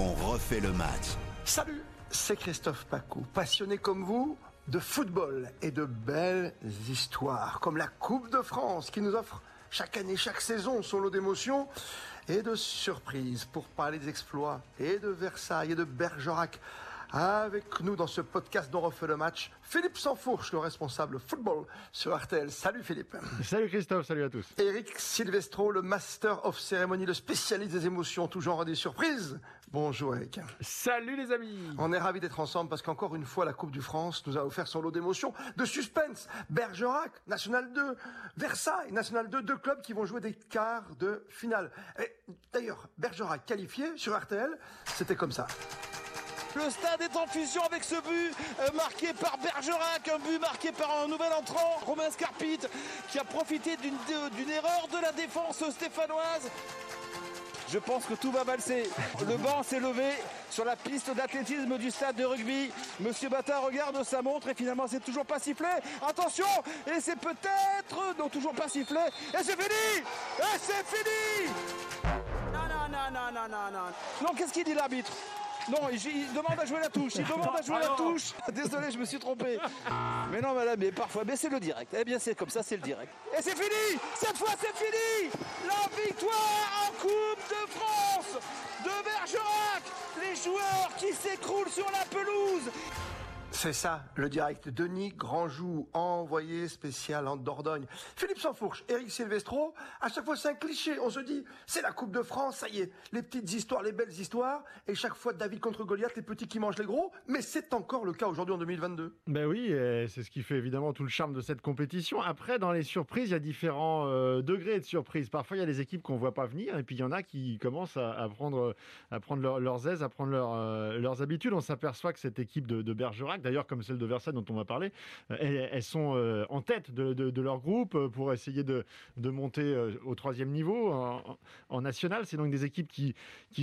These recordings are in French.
on refait le match. Salut, c'est Christophe Pacou, passionné comme vous de football et de belles histoires, comme la Coupe de France qui nous offre chaque année, chaque saison son lot d'émotions et de surprises pour parler des exploits et de Versailles et de Bergerac. Avec nous dans ce podcast dont refait le match, Philippe Sansfourche, le responsable football sur RTL. Salut Philippe. Salut Christophe, salut à tous. Eric Silvestro, le master of ceremony, le spécialiste des émotions, tout genre des surprises. Bonjour Eric. Salut les amis. On est ravis d'être ensemble parce qu'encore une fois, la Coupe du France nous a offert son lot d'émotions, de suspense. Bergerac, National 2, Versailles, National 2, deux clubs qui vont jouer des quarts de finale. D'ailleurs, Bergerac qualifié sur RTL, c'était comme ça. Le stade est en fusion avec ce but euh, marqué par Bergerac, un but marqué par un nouvel entrant, Romain Scarpit, qui a profité d'une erreur de la défense stéphanoise. Je pense que tout va valser. Le banc s'est levé sur la piste d'athlétisme du stade de rugby. Monsieur Bata regarde sa montre et finalement c'est toujours pas sifflé. Attention Et c'est peut-être... Non, toujours pas sifflé. Et c'est fini Et c'est fini Non, non, non, non, non, non, non. Non, qu'est-ce qu'il dit l'arbitre? Non, il, demande à jouer la touche. Il demande à jouer la touche. Désolé, je me suis trompé. Mais non, madame, mais parfois, mais c'est le direct. Eh bien, c'est comme ça, c'est le direct. Et c'est fini Cette fois, c'est fini La victoire en Coupe de France de Bergerac Les joueurs qui s'écroulent sur la pelouse c'est ça, le direct. Denis Grandjou, envoyé spécial en Dordogne. Philippe Sansfourche, Eric Silvestro, à chaque fois c'est un cliché. On se dit, c'est la Coupe de France, ça y est. Les petites histoires, les belles histoires. Et chaque fois David contre Goliath, les petits qui mangent les gros. Mais c'est encore le cas aujourd'hui en 2022. Ben oui, c'est ce qui fait évidemment tout le charme de cette compétition. Après, dans les surprises, il y a différents euh, degrés de surprise. Parfois, il y a des équipes qu'on voit pas venir. Et puis, il y en a qui commencent à, prendre, à prendre leurs aises, à prendre euh, leurs habitudes. On s'aperçoit que cette équipe de, de Bergerac, d'ailleurs comme celle de Versailles dont on va parler, euh, elles, sont euh, en tête de, leur groupe euh, pour essayer de, monter au troisième niveau en, national. C'est donc des équipes qui,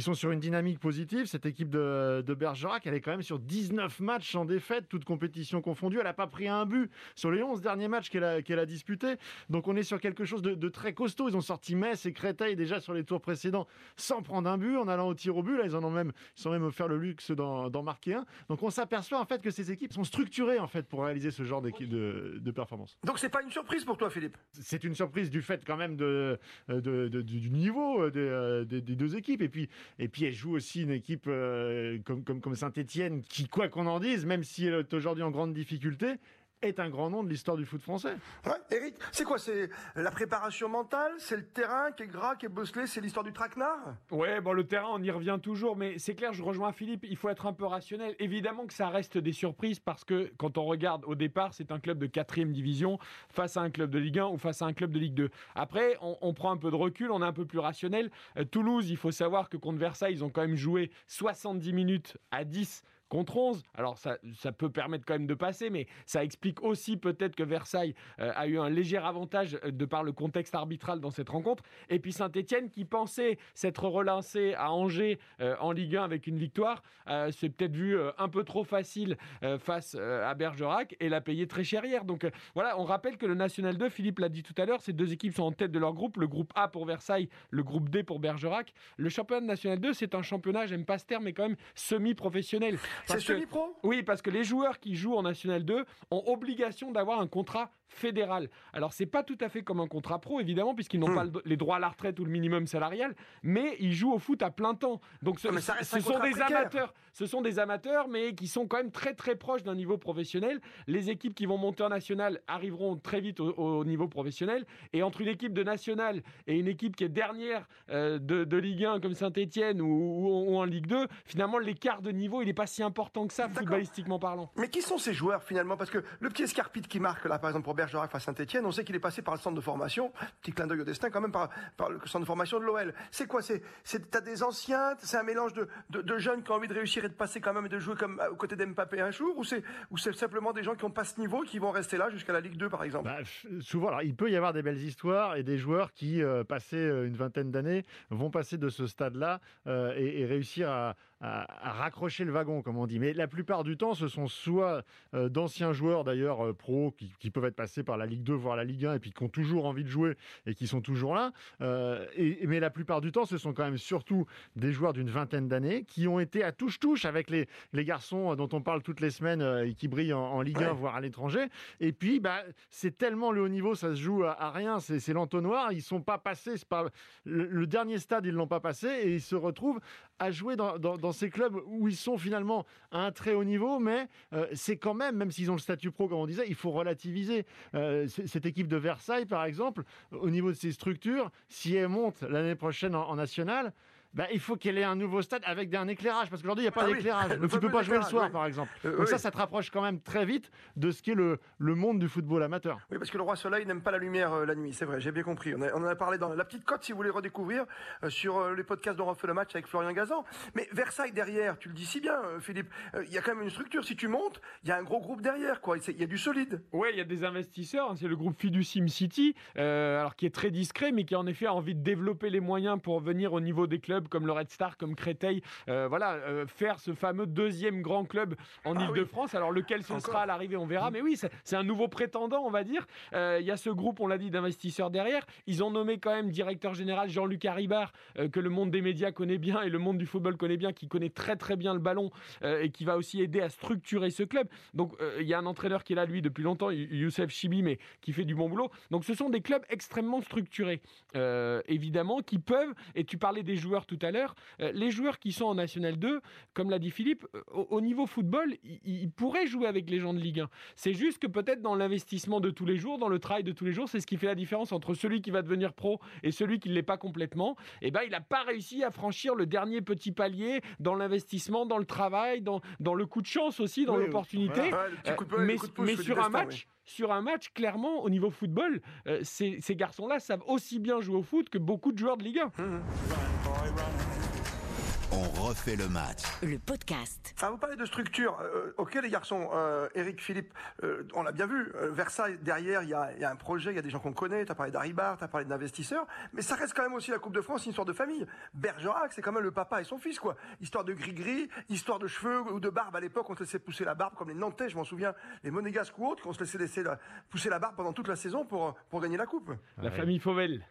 sont sur une dynamique positive. Cette équipe de, Bergerac, elle est quand même sur 19 matchs en défaite, toutes compétitions confondues. Elle n'a pas pris un but sur les 11 derniers matchs qu'elle a, qu'elle disputés. Donc on est sur quelque chose de, très costaud. Ils ont sorti Metz et Créteil déjà sur les tours précédents sans prendre un but, en allant au tir au but. Là, ils en ont même, ils sont même offert le luxe d'en, d'en marquer un. Donc on s'aperçoit en fait que ces équipes sont structurés en fait pour réaliser ce genre de, de performance. Donc c'est pas une surprise pour toi, Philippe? C'est une surprise du fait quand même de, du niveau euh, euh, des, deux équipes et puis et puis elle joue aussi une équipe euh, comme comme, comme Saint-Étienne qui quoi qu'on en dise, même si elle est aujourd'hui en grande difficulté, est un grand nom de l'histoire du foot français. Ouais, Eric, c'est quoi C'est la préparation mentale C'est le terrain qui est gras, qui est bosselé C'est l'histoire du traquenard? Ouais, bon, le terrain, on y revient toujours, mais c'est clair, je rejoins Philippe, il faut être un peu rationnel. Évidemment que ça reste des surprises parce que quand on regarde au départ, c'est un club de quatrième division face à un club de Ligue 1 ou face à un club de Ligue 2. Après, on, on prend un peu de recul, on est un peu plus rationnel. Euh, Toulouse, il faut savoir que contre Versailles, ils ont quand même joué 70 minutes à 10 contre 11. Alors ça, ça peut permettre quand même de passer, mais ça explique aussi peut-être que Versailles euh, a eu un léger avantage euh, de par le contexte arbitral dans cette rencontre. Et puis Saint-Etienne qui pensait s'être relancé à Angers euh, en Ligue 1 avec une victoire, c'est peut-être vu un peu trop facile face à Bergerac et l'a payé très cher hier. Donc voilà, on rappelle que le National 2, Philippe l'a dit tout à l'heure, ces deux équipes sont en tête de leur groupe, le groupe A pour Versailles, le groupe D pour Bergerac. Le championnat National 2, c'est un championnat, j'aime pas ce terme, mais quand même semi-professionnel. C'est semi-pro Oui, parce que les joueurs qui jouent en National 2 ont obligation d'avoir un contrat fédéral. Alors, c'est pas tout à fait comme un contrat pro, évidemment, puisqu'ils n'ont hmm. pas les droits à la retraite ou le minimum salarial, mais ils jouent au foot à plein temps. Donc, ce, ah, sont des amateurs. Ce sont des amateurs, mais qui sont quand même très, très proches d'un niveau professionnel. Les équipes qui vont monter en national arriveront très vite au, niveau professionnel. Et entre une équipe de national et une équipe qui est dernière euh, de, Ligue 1 comme Saint-Etienne ou, ou, en Ligue 2, finalement, l'écart de niveau, il n'est pas si important que ça, footballistiquement parlant. Mais qui sont ces joueurs, finalement? Parce que le petit Escarpit qui marque, là, par exemple, pour Bergerac face à Saint-Etienne, on sait qu'il est passé par le centre de formation, petit clin d'œil au destin quand même, par, le centre de formation de l'OL. C'est quoi? C'est, t'as des anciens, c'est un mélange de, de, jeunes qui ont envie de réussir et de passer quand même et de jouer comme aux côtés d'Mbappé un jour, ou c'est, ou c'est simplement des gens qui n'ont pas ce niveau et qui vont rester là jusqu'à la Ligue 2 par exemple? Bah, Souvent, alors il peut y avoir des belles histoires et des joueurs qui, euh, passés euh, une vingtaine d'années, vont passer de ce stade-là euh, et, réussir à, raccrocher le wagon, comme on dit. Mais la plupart du temps, ce sont soit euh, d'anciens joueurs d'ailleurs euh, pro qui, peuvent être passés par la Ligue 2, voire la Ligue 1, et puis qui ont toujours envie de jouer et qui sont toujours là. et, mais la plupart du temps, ce sont quand même surtout des joueurs d'une vingtaine d'années qui ont été à touche-touche avec les, les garçons dont on parle toutes les semaines et qui brillent en, Ligue 1, voire à l'étranger. Et puis, bah, c'est tellement le haut niveau, ça se joue à, rien, c'est l'entonnoir. Ils sont pas passés, pas le, dernier stade, ils l'ont pas passé et ils se retrouvent à jouer dans, ces clubs où ils sont finalement à un très haut niveau, mais euh, c'est quand même, même s'ils ont le statut pro, comme on disait, il faut relativiser. Euh, cette équipe de Versailles, par exemple, au niveau de ses structures, si elle monte l'année prochaine en, en nationale, bah, il faut qu'elle ait un nouveau stade avec un éclairage. Parce qu'aujourd'hui, il n'y a pas ah d'éclairage. Donc, tu ne peux pas jouer le soir, par exemple. Euh, Donc, ça, ça te rapproche quand même très vite de ce qu'est le, le monde du football amateur. Oui, parce que le Roi Soleil n'aime pas la lumière euh, la nuit. C'est vrai, j'ai bien compris. On, en a parlé dans la petite cote, si vous voulez redécouvrir, euh, sur les podcasts dont on fait le match avec Florian Gazan. Mais Versailles derrière, tu le dis si bien, Philippe, il y a quand même une structure. Si tu montes, il y a un gros groupe derrière, quoi. Il y a du solide. Oui, il y a des investisseurs. Hein. C'est le groupe Fiducim City, alors qui est très discret, mais qui en effet a envie de développer les moyens pour venir au niveau des clubs comme le Red Star, comme Créteil, euh, voilà, euh, faire ce fameux deuxième grand club en ah Ile-de-France. Alors lequel ce sera à l'arrivée, on verra. Mais oui, c'est un nouveau prétendant, on va dire. Euh, il y a ce groupe, on l'a dit, d'investisseurs derrière. Ils ont nommé quand même directeur général Jean-Luc Haribard, que le monde des médias connaît bien et le monde du football connaît bien, qui connaît très très bien le ballon et qui va aussi aider à structurer ce club. Donc il y a un entraîneur qui est là, lui, depuis longtemps, Youssef Chibi, mais qui fait du bon boulot. Donc ce sont des clubs extrêmement structurés, évidemment, qui peuvent, et tu parlais des joueurs tout à l'heure, les joueurs qui sont en National 2, comme l'a dit Philippe, euh, au, niveau football, ils, pourraient jouer avec les gens de Ligue 1. C'est juste que peut-être dans l'investissement de tous les jours, dans le travail de tous les jours, c'est ce qui fait la différence entre celui qui va devenir pro et celui qui ne l'est pas complètement. Et eh ben, il n'a pas réussi à franchir le dernier petit palier dans l'investissement, dans le travail, dans, dans le coup de chance aussi, dans l'opportunité. mais, sur un match sur un match, clairement, au niveau football, euh, ces, garçons-là savent aussi bien jouer au foot que beaucoup de joueurs de Ligue 1. On refait le match. Le podcast. Ah, vous parlez de structure. Euh, ok, les garçons. Euh, Eric, Philippe, euh, on l'a bien vu. Versailles, derrière, il y a, un projet, il y a des gens qu'on connaît. Tu as parlé d'Aribar, tu as parlé d'investisseurs. Mais ça reste quand même aussi la Coupe de France, une histoire de famille. Bergerac, c'est quand même le papa et son fils, quoi. Histoire de gris-gris, histoire de cheveux ou de barbe. À l'époque, on se laissait pousser la barbe, comme les Nantais, je m'en souviens, les Monégasques ou autres, on se laissait laisser pousser la barbe pendant toute la saison pour, pour gagner la Coupe. La famille Fauvel.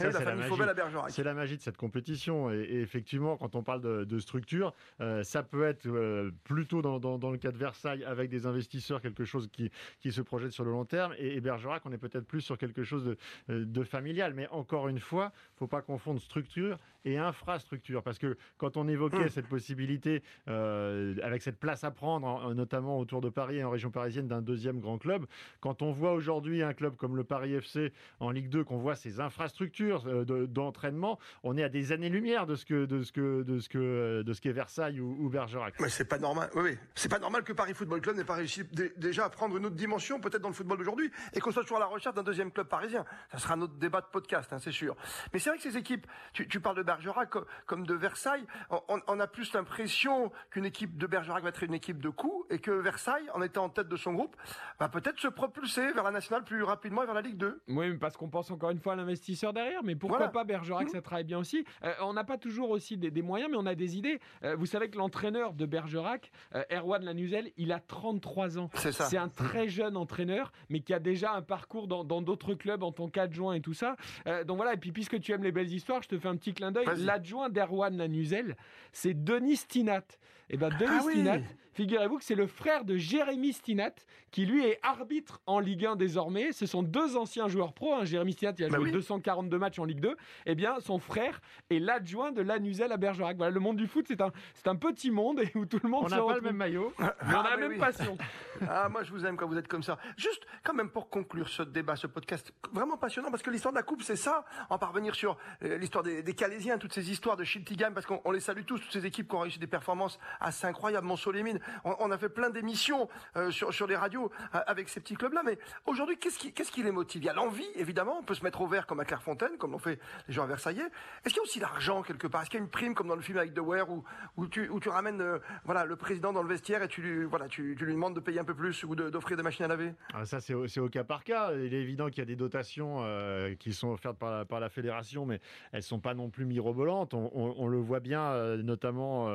la famille Fauvel à Bergerac. C'est la magie de cette compétition. Et, effectivement, quand on parle de, structure. Euh, ça peut être euh, plutôt dans, le cas de Versailles avec des investisseurs, quelque chose qui, qui se projette sur le long terme. Et, Bergerac, on est peut-être plus sur quelque chose de, euh, de familial. Mais encore une fois, faut pas confondre structure et infrastructure. Parce que quand on évoquait hum. cette possibilité, avec cette place à prendre, notamment autour de Paris et en région parisienne, d'un deuxième grand club, quand on voit aujourd'hui un club comme le Paris FC en Ligue 2, qu'on voit ses infrastructures d'entraînement, on est à des années-lumière de ce que, de ce que, de ce que euh, de ce qu'est Versailles ou, Bergerac. Mais c'est pas normal. Oui, c'est pas normal que Paris Football Club n'ait pas réussi déjà à prendre une autre dimension, peut-être dans le football d'aujourd'hui, et qu'on soit toujours à la recherche d'un deuxième club parisien. Ça sera notre débat de podcast, hein, c'est sûr. Mais c'est vrai que ces équipes, tu, parles de Bergerac comme, de Versailles, on, a plus l'impression qu'une équipe de Bergerac va être une équipe de coups, et que Versailles, en étant en tête de son groupe, va peut-être se propulser vers la nationale plus rapidement et vers la Ligue 2. Oui, parce qu'on pense encore une fois à l'investisseur derrière, mais pourquoi pas Bergerac, mmh. ça travaille bien aussi. Euh, on n'a pas toujours aussi des, des, moyens, mais on a des idées. Euh, vous savez que l'entraîneur de Bergerac, euh, Erwan Lanuzel, il a 33 ans. C'est ça. C'est un très jeune entraîneur, mais qui a déjà un parcours dans d'autres clubs en tant qu'adjoint et tout ça. Euh, donc voilà, et puis puisque tu aimes les belles histoires, je te fais un petit clin d'œil. L'adjoint d'Erwan Lanuzel, c'est Denis Stinat. Et eh ben Denis ah Stinat, Figurez-vous que c'est le frère de Jérémy Stinat, qui lui est arbitre en Ligue 1 désormais. Ce sont deux anciens joueurs pro. Hein. Jérémy Stinat, il a bah joué 242 matchs en Ligue 2. Eh bien, son frère est l'adjoint de Lanuzel à Bergerac. Voilà, le monde du foot, c'est un, c'est un petit monde où tout le monde on n'a pas le même maillot, mais on a la ah, même passion. ah, moi, je vous aime quand vous êtes comme ça. Juste, quand même, pour conclure ce débat, ce podcast, vraiment passionnant, parce que l'histoire de la Coupe, c'est ça. En parvenir sur euh, l'histoire des, des Calaisiens, toutes ces histoires de Chiltigam, parce qu'on les salue tous, toutes ces équipes qui ont réussi des performances assez incroyable. Monceau-les-Mines, on, on, a fait plein d'émissions euh, sur, sur les radios euh, avec ces petits clubs-là. Mais aujourd'hui, qu'est-ce qui, qu'est-ce qui les motive? Il y a l'envie, évidemment. On peut se mettre au vert comme à Clairefontaine, comme l'ont fait les gens à Versailles. Est-ce qu'il y a aussi l'argent quelque part? Est-ce qu'il y a une prime comme dans le film avec The Ware où, où, tu, où tu ramènes euh, voilà, le président dans le vestiaire et tu lui, voilà, tu, tu lui demandes de payer un peu plus ou d'offrir des machines à laver? Ah, Ça, c'est au, c'est au cas par cas. Il est évident qu'il y a des dotations qui sont offertes par la, par la fédération, mais elles sont pas non plus mirobolantes. On, le voit bien, notamment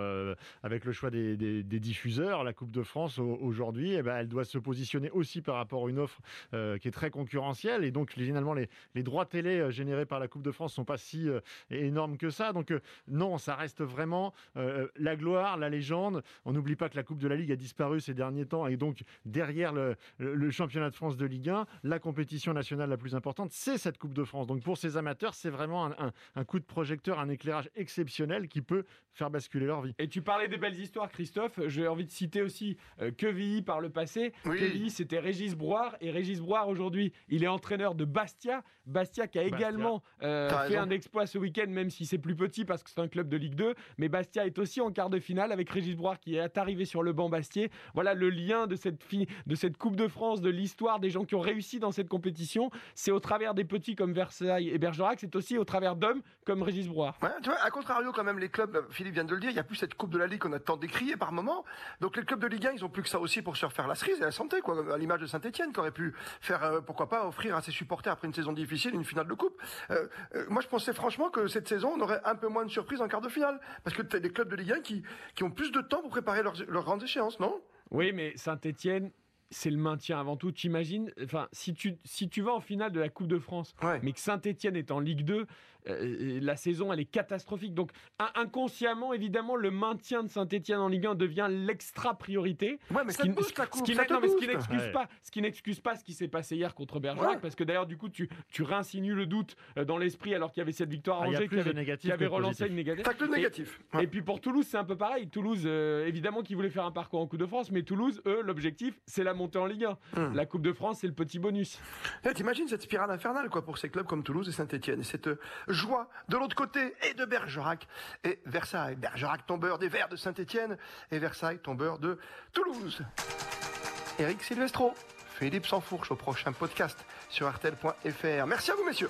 avec le choix des, des, diffuseurs. La Coupe de France aujourd'hui, eh ben, elle doit se positionner aussi par rapport à une offre euh, qui est très concurrentielle. Et donc, finalement, les, les droits télé euh, générés par la Coupe de France sont pas si euh, énormes que ça. Donc, non, ça reste vraiment la gloire, la légende. On n'oublie pas que la Coupe de la Ligue a disparu ces derniers temps. Et donc, derrière le, le championnat de France de Ligue 1, la compétition nationale la plus importante, c'est cette Coupe de France. Donc, pour ces amateurs, c'est vraiment un, un, un coup de projecteur, un éclairage exceptionnel qui peut faire basculer leur vie. Et tu parlais des belles histoires, Christophe. J'ai envie de citer aussi euh, Quevilly par le passé. Oui. Quevilly, c'était Régis Brouard. Et Régis Brouard, aujourd'hui, il est entraîneur de Bastia. Bastia qui a Bastia. également euh, fait raison. un exploit ce week-end, même si c'est plus petit parce que c'est un club de Ligue 2. Mais Bastia est aussi en quart de finale avec Régis Brouard qui est arrivé sur le banc Bastier. Voilà le lien de cette, de cette Coupe de France, de l'histoire des gens qui ont réussi dans cette compétition. C'est au travers des petits comme Versailles et Bergerac. C'est aussi au travers d'hommes comme Régis Brouard. Ouais, tu vois, à contrario, quand même, les clubs, Philippe vient de le dire, il n'y a plus cette Coupe de la Ligue qu'on a tant décriée par moment. Donc les clubs de Ligue 1, ils ont plus que ça aussi pour se refaire la cerise et la santé, quoi. À l'image de Saint-Etienne, qui aurait pu faire, euh, pourquoi pas, offrir à ses supporters après une saison difficile une finale de coupe. Euh, euh, moi, je pensais franchement que cette saison, on aurait un peu moins de surprises en quart de finale. Parce que tu as des clubs de Ligue 1 qui, qui ont plus de temps pour préparer leurs, leurs grandes échéances, non? Oui, mais Saint-Etienne, c'est le maintien avant tout. T'imagines, enfin, si tu, si tu vas en finale de la Coupe de France, ouais. mais que Saint-Etienne est en Ligue 2, euh, la saison elle est catastrophique. Donc inconsciemment, évidemment, le maintien de Saint-Etienne en Ligue 1 devient l'extra priorité. Ouais, mais ce qui, booste, ce ce n'excuse Ouais. pas, ce qui n'excuse pas ce qui s'est passé hier contre Bergerac, Ouais. parce que d'ailleurs du coup tu, tu réinsinues le doute euh, dans l'esprit alors qu'il y avait cette victoire à Ah, il y a Angers plus qui de avait, qui avait relancé positif. une négative. T'as que le Et- négatif. Et Ouais. puis pour Toulouse, c'est un peu pareil. Toulouse, euh, évidemment, qui voulait faire un parcours en Coupe de France, mais Toulouse, eux, l'objectif, c'est la montée en Ligue 1. Hmm. La Coupe de France, c'est le petit bonus. Eh, T'imagines cette spirale infernale quoi pour ces clubs comme Toulouse et Saint-Etienne et cette euh, joie de l'autre côté et de Bergerac et Versailles. Bergerac tombeur des Verts de Saint-Etienne et Versailles tombeur de Toulouse. Eric Silvestro, Philippe Sansfourche au prochain podcast sur artel.fr. Merci à vous messieurs.